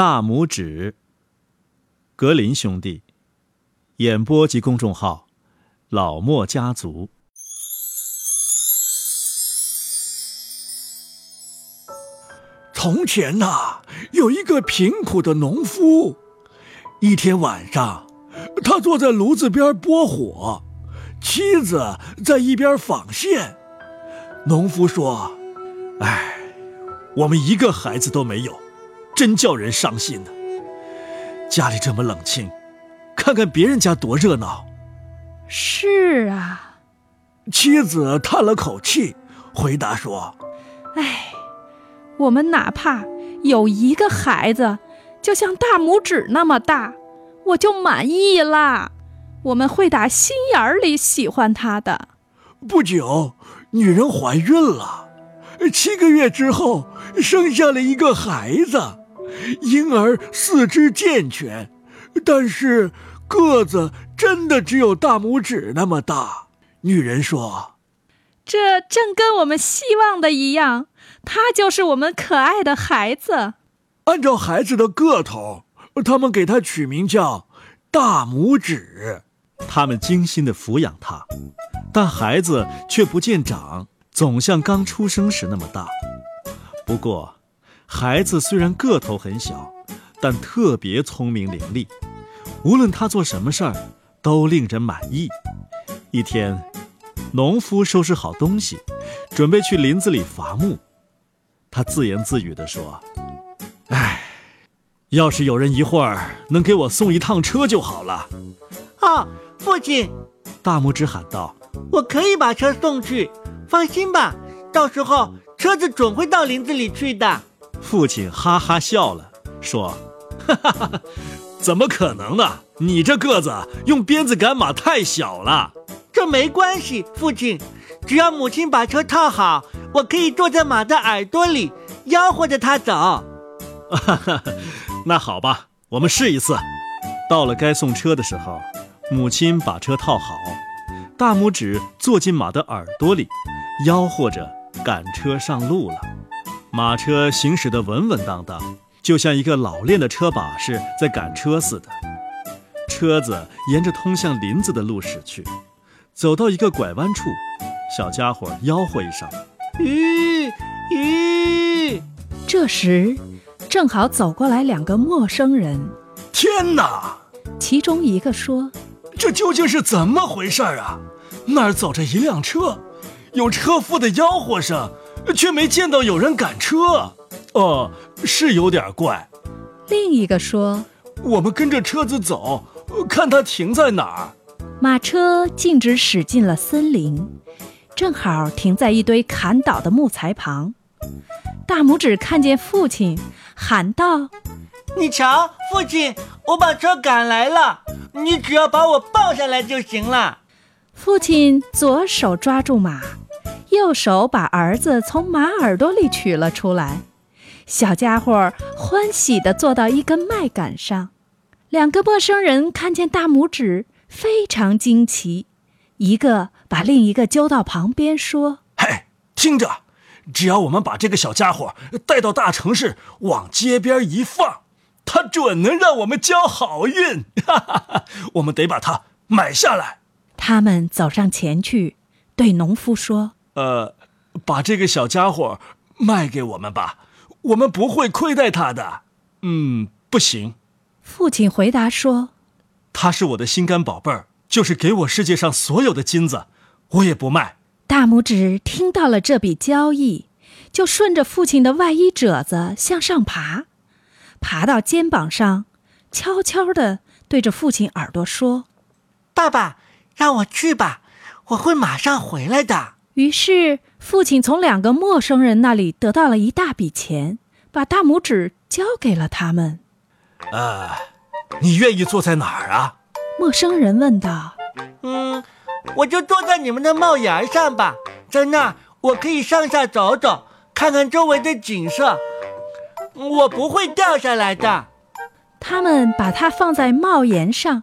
大拇指。格林兄弟，演播及公众号，老莫家族。从前呐，有一个贫苦的农夫。一天晚上，他坐在炉子边拨火，妻子在一边纺线。农夫说：“哎，我们一个孩子都没有，真叫人伤心呢。家里这么冷清，看看别人家多热闹。”是啊，妻子叹了口气，回答说：“哎，我们哪怕有一个孩子，就像大拇指那么大，我就满意啦。我们会打心眼里喜欢他的。”不久。女人怀孕了，七个月之后生下了一个孩子，婴儿四肢健全，但是个子真的只有大拇指那么大。女人说：“这正跟我们希望的一样，他就是我们可爱的孩子。”按照孩子的个头，他们给他取名叫大拇指。他们精心的抚养他。但孩子却不见长，总像刚出生时那么大。不过，孩子虽然个头很小，但特别聪明伶俐，无论他做什么事儿，都令人满意。一天，农夫收拾好东西，准备去林子里伐木。他自言自语地说：“唉，要是有人一会儿能给我送一趟车就好了。”啊，父亲！大拇指喊道。我可以把车送去，放心吧，到时候车子准会到林子里去的。父亲哈哈笑了，说：“哈哈哈，怎么可能呢？你这个子用鞭子赶马太小了。”这没关系，父亲，只要母亲把车套好，我可以坐在马的耳朵里，吆喝着它走。哈哈，那好吧，我们试一次。到了该送车的时候，母亲把车套好。大拇指坐进马的耳朵里，吆喝着赶车上路了。马车行驶得稳稳当当，就像一个老练的车把式在赶车似的。车子沿着通向林子的路驶去，走到一个拐弯处，小家伙吆喝一声：“吁吁！”这时，正好走过来两个陌生人。天哪！其中一个说。这究竟是怎么回事啊？那儿走着一辆车，有车夫的吆喝声，却没见到有人赶车。哦，是有点怪。另一个说：“我们跟着车子走，看它停在哪儿。”马车径直驶进了森林，正好停在一堆砍倒的木材旁。大拇指看见父亲，喊道：“你瞧，父亲，我把车赶来了。”你只要把我抱下来就行了。父亲左手抓住马，右手把儿子从马耳朵里取了出来。小家伙欢喜地坐到一根麦秆上。两个陌生人看见大拇指，非常惊奇。一个把另一个揪到旁边说：“嘿，听着，只要我们把这个小家伙带到大城市，往街边一放。”他准能让我们交好运，哈哈哈！我们得把它买下来。他们走上前去，对农夫说：“呃，把这个小家伙卖给我们吧，我们不会亏待他的。”嗯，不行。父亲回答说：“他是我的心肝宝贝儿，就是给我世界上所有的金子，我也不卖。”大拇指听到了这笔交易，就顺着父亲的外衣褶子向上爬。爬到肩膀上，悄悄地对着父亲耳朵说：“爸爸，让我去吧，我会马上回来的。”于是，父亲从两个陌生人那里得到了一大笔钱，把大拇指交给了他们。呃，你愿意坐在哪儿啊？陌生人问道。“嗯，我就坐在你们的帽檐上吧，在那儿我可以上下走走，看看周围的景色。”我不会掉下来的。他们把它放在帽檐上，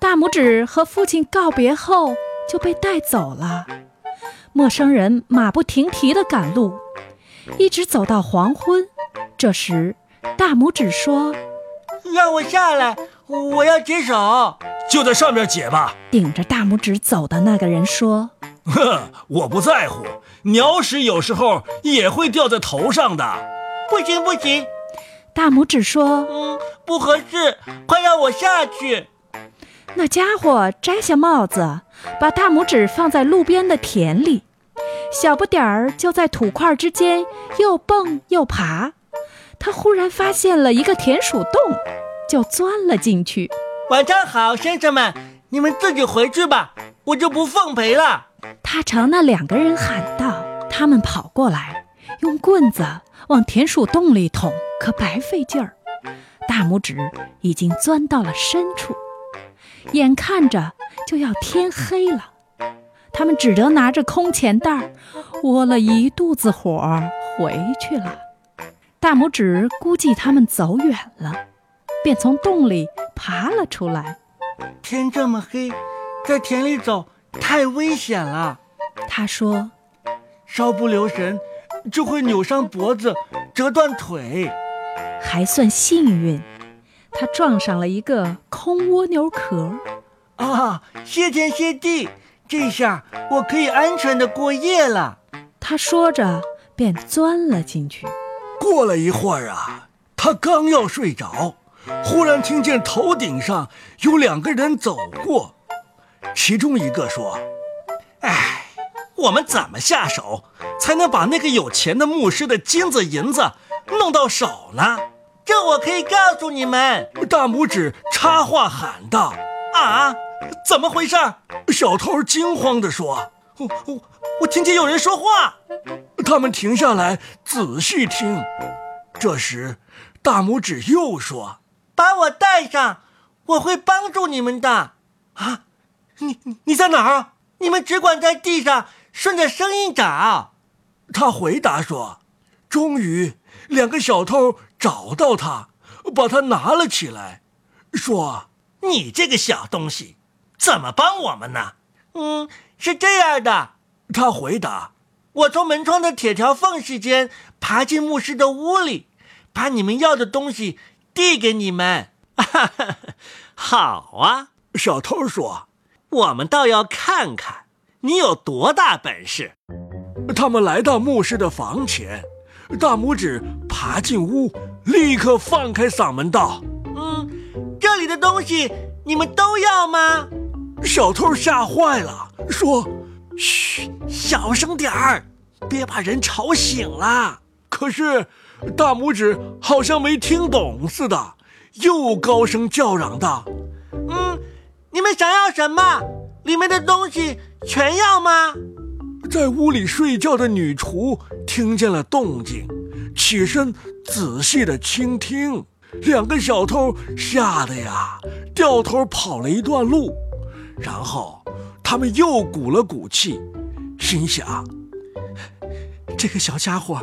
大拇指和父亲告别后就被带走了。陌生人马不停蹄地赶路，一直走到黄昏。这时，大拇指说：“让我下来，我要解手。”就在上面解吧。顶着大拇指走的那个人说：“哼，我不在乎，鸟屎有时候也会掉在头上的。”不行不行，大拇指说：“嗯，不合适，快让我下去。”那家伙摘下帽子，把大拇指放在路边的田里，小不点儿就在土块之间又蹦又爬。他忽然发现了一个田鼠洞，就钻了进去。晚上好，先生们，你们自己回去吧，我就不奉陪了。他朝那两个人喊道：“他们跑过来，用棍子往田鼠洞里捅，可白费劲儿。大拇指已经钻到了深处。”眼看着就要天黑了，他们只得拿着空钱袋儿，窝了一肚子火回去了。大拇指估计他们走远了，便从洞里爬了出来。天这么黑，在田里走太危险了。他说：“稍不留神，就会扭伤脖子，折断腿。还算幸运。”他撞上了一个空蜗牛壳，啊！谢天谢地，这下我可以安全的过夜了。他说着，便钻了进去。过了一会儿啊，他刚要睡着，忽然听见头顶上有两个人走过，其中一个说：“哎，我们怎么下手才能把那个有钱的牧师的金子银子弄到手呢？”这我可以告诉你们，大拇指插话喊道：“啊，怎么回事？”小偷惊慌地说：“我我我听见有人说话。”他们停下来仔细听。这时，大拇指又说：“把我带上，我会帮助你们的。”啊，你你在哪儿？你们只管在地上顺着声音找。他回答说：“终于，两个小偷。”找到他，把他拿了起来，说：“你这个小东西，怎么帮我们呢？”“嗯，是这样的。”他回答：“我从门窗的铁条缝隙间爬进牧师的屋里，把你们要的东西递给你们。”“好啊！”小偷说，“我们倒要看看你有多大本事。”他们来到牧师的房前。大拇指爬进屋，立刻放开嗓门道：“嗯，这里的东西你们都要吗？”小偷吓坏了，说：“嘘，小声点儿，别把人吵醒了。”可是大拇指好像没听懂似的，又高声叫嚷道：“嗯，你们想要什么？里面的东西全要吗？”在屋里睡觉的女厨听见了动静，起身仔细的倾听。两个小偷吓得呀，掉头跑了一段路，然后他们又鼓了鼓气，心想：这个小家伙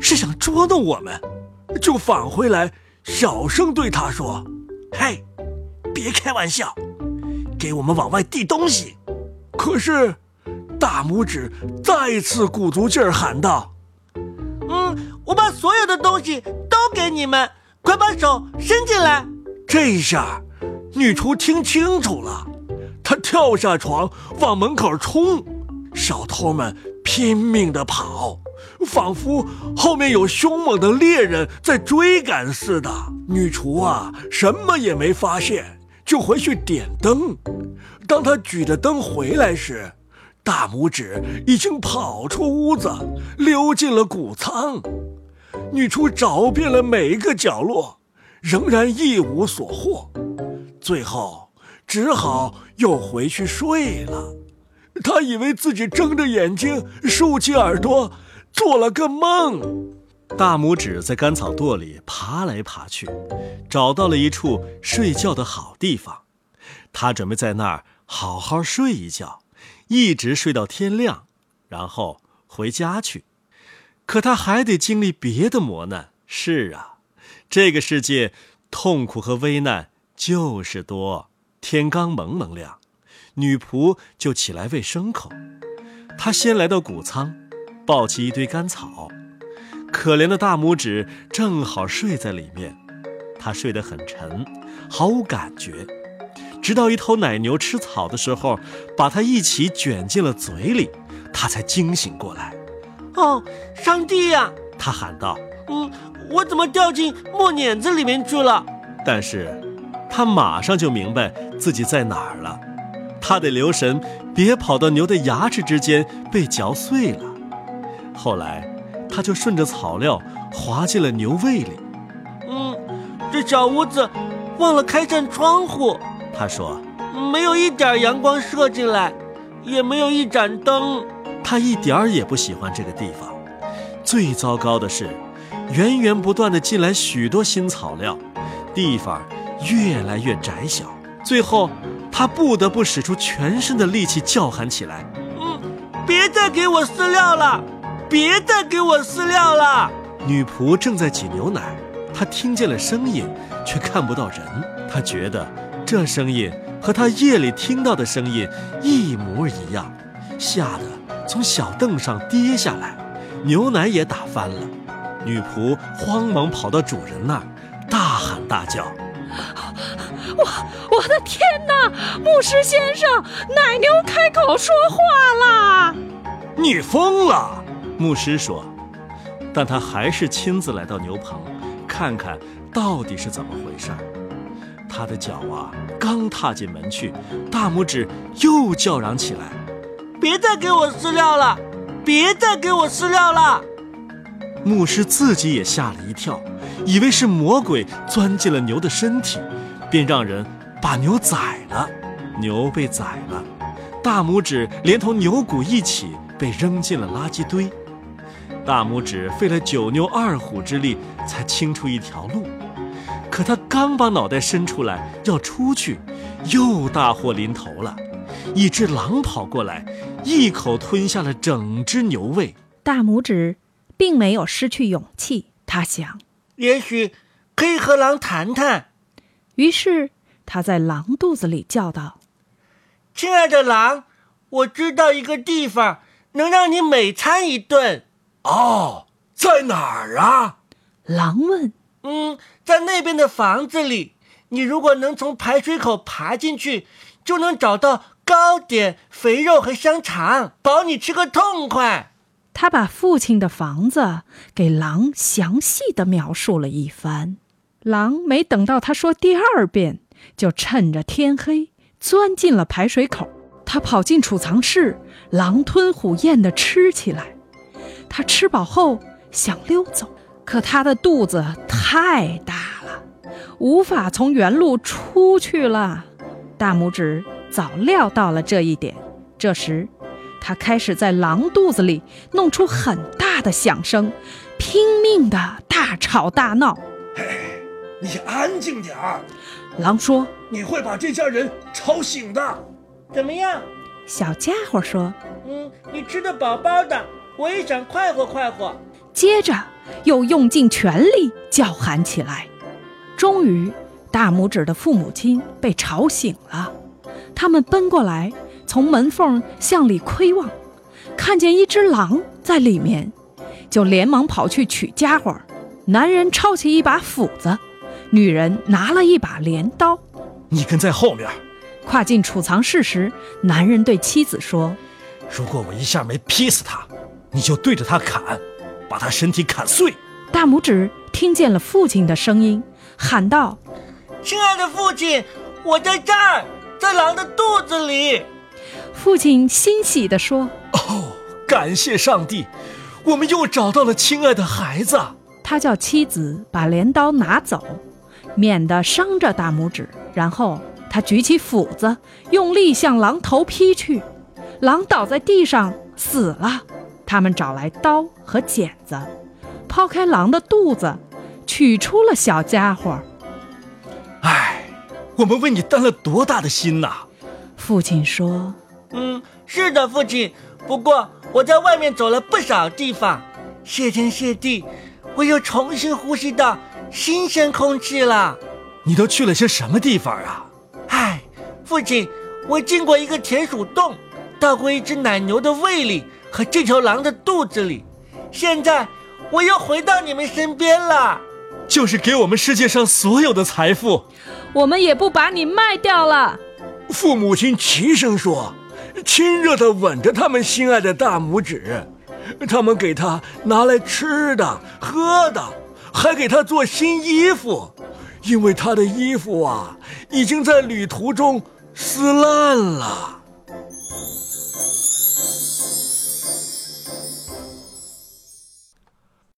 是想捉弄我们，就返回来，小声对他说：“嘿，别开玩笑，给我们往外递东西。”可是。大拇指再次鼓足劲儿喊道：“嗯，我把所有的东西都给你们，快把手伸进来。”这一下，女厨听清楚了，他跳下床往门口冲，小偷们拼命地跑，仿佛后面有凶猛的猎人在追赶似的。女厨啊，什么也没发现，就回去点灯。当她举着灯回来时，大拇指已经跑出屋子，溜进了谷仓。女厨找遍了每一个角落，仍然一无所获。最后，只好又回去睡了。他以为自己睁着眼睛，竖起耳朵，做了个梦。大拇指在干草垛里爬来爬去，找到了一处睡觉的好地方。他准备在那儿好好睡一觉。一直睡到天亮，然后回家去。可他还得经历别的磨难。是啊，这个世界痛苦和危难就是多。天刚蒙蒙亮，女仆就起来喂牲口。她先来到谷仓，抱起一堆干草，可怜的大拇指正好睡在里面，他睡得很沉，毫无感觉。直到一头奶牛吃草的时候，把它一起卷进了嘴里，他才惊醒过来。哦，上帝呀！他喊道：“嗯，我怎么掉进磨碾子里面去了？”但是，他马上就明白自己在哪儿了。他得留神，别跑到牛的牙齿之间被嚼碎了。后来，他就顺着草料滑进了牛胃里。嗯，这小屋子忘了开扇窗户。他说：“没有一点阳光射进来，也没有一盏灯。”他一点儿也不喜欢这个地方。最糟糕的是，源源不断的进来许多新草料，地方越来越窄小。最后，他不得不使出全身的力气叫喊起来：“嗯，别再给我饲料了！别再给我饲料了！”女仆正在挤牛奶，她听见了声音，却看不到人。她觉得。这声音和她夜里听到的声音一模一样，吓得从小凳上跌下来，牛奶也打翻了。女仆慌忙跑到主人那儿，大喊大叫：“我我的天哪！牧师先生，奶牛开口说话了！”你疯了！牧师说，但他还是亲自来到牛棚，看看到底是怎么回事。他的脚啊，刚踏进门去，大拇指又叫嚷起来：“别再给我饲料了！别再给我饲料了！”牧师自己也吓了一跳，以为是魔鬼钻进了牛的身体，便让人把牛宰了。牛被宰了，大拇指连同牛骨一起被扔进了垃圾堆。大拇指费了九牛二虎之力才清出一条路。可他刚把脑袋伸出来要出去，又大祸临头了。一只狼跑过来，一口吞下了整只牛胃。大拇指并没有失去勇气，他想，也许可以和狼谈谈。于是他在狼肚子里叫道：“亲爱的狼，我知道一个地方能让你美餐一顿。”哦，在哪儿啊？狼问。嗯，在那边的房子里，你如果能从排水口爬进去，就能找到糕点、肥肉和香肠，保你吃个痛快。他把父亲的房子给狼详细的描述了一番。狼没等到他说第二遍，就趁着天黑钻进了排水口。他跑进储藏室，狼吞虎咽地吃起来。他吃饱后想溜走。可他的肚子太大了，无法从原路出去了。大拇指早料到了这一点，这时，他开始在狼肚子里弄出很大的响声，拼命的大吵大闹。嘿，你安静点儿！狼说：“你会把这家人吵醒的。”怎么样？小家伙说：“嗯，你吃的饱饱的，我也想快活快活。”接着。又用尽全力叫喊起来，终于，大拇指的父母亲被吵醒了。他们奔过来，从门缝向里窥望，看见一只狼在里面，就连忙跑去取家伙。男人抄起一把斧子，女人拿了一把镰刀。你跟在后面。跨进储藏室时，男人对妻子说：“如果我一下没劈死他，你就对着他砍。”把他身体砍碎！大拇指听见了父亲的声音，喊道：“亲爱的父亲，我在这儿，在狼的肚子里。”父亲欣喜地说：“哦，感谢上帝，我们又找到了亲爱的孩子。”他叫妻子把镰刀拿走，免得伤着大拇指。然后他举起斧子，用力向狼头劈去，狼倒在地上死了。他们找来刀和剪子，剖开狼的肚子，取出了小家伙。唉，我们为你担了多大的心呐！父亲说：“嗯，是的，父亲。不过我在外面走了不少地方，谢天谢地，我又重新呼吸到新鲜空气了。你都去了些什么地方啊？唉，父亲，我进过一个田鼠洞，到过一只奶牛的胃里。”和这条狼的肚子里，现在我又回到你们身边了。就是给我们世界上所有的财富，我们也不把你卖掉了。父母亲齐声说，亲热地吻着他们心爱的大拇指。他们给他拿来吃的、喝的，还给他做新衣服，因为他的衣服啊，已经在旅途中撕烂了。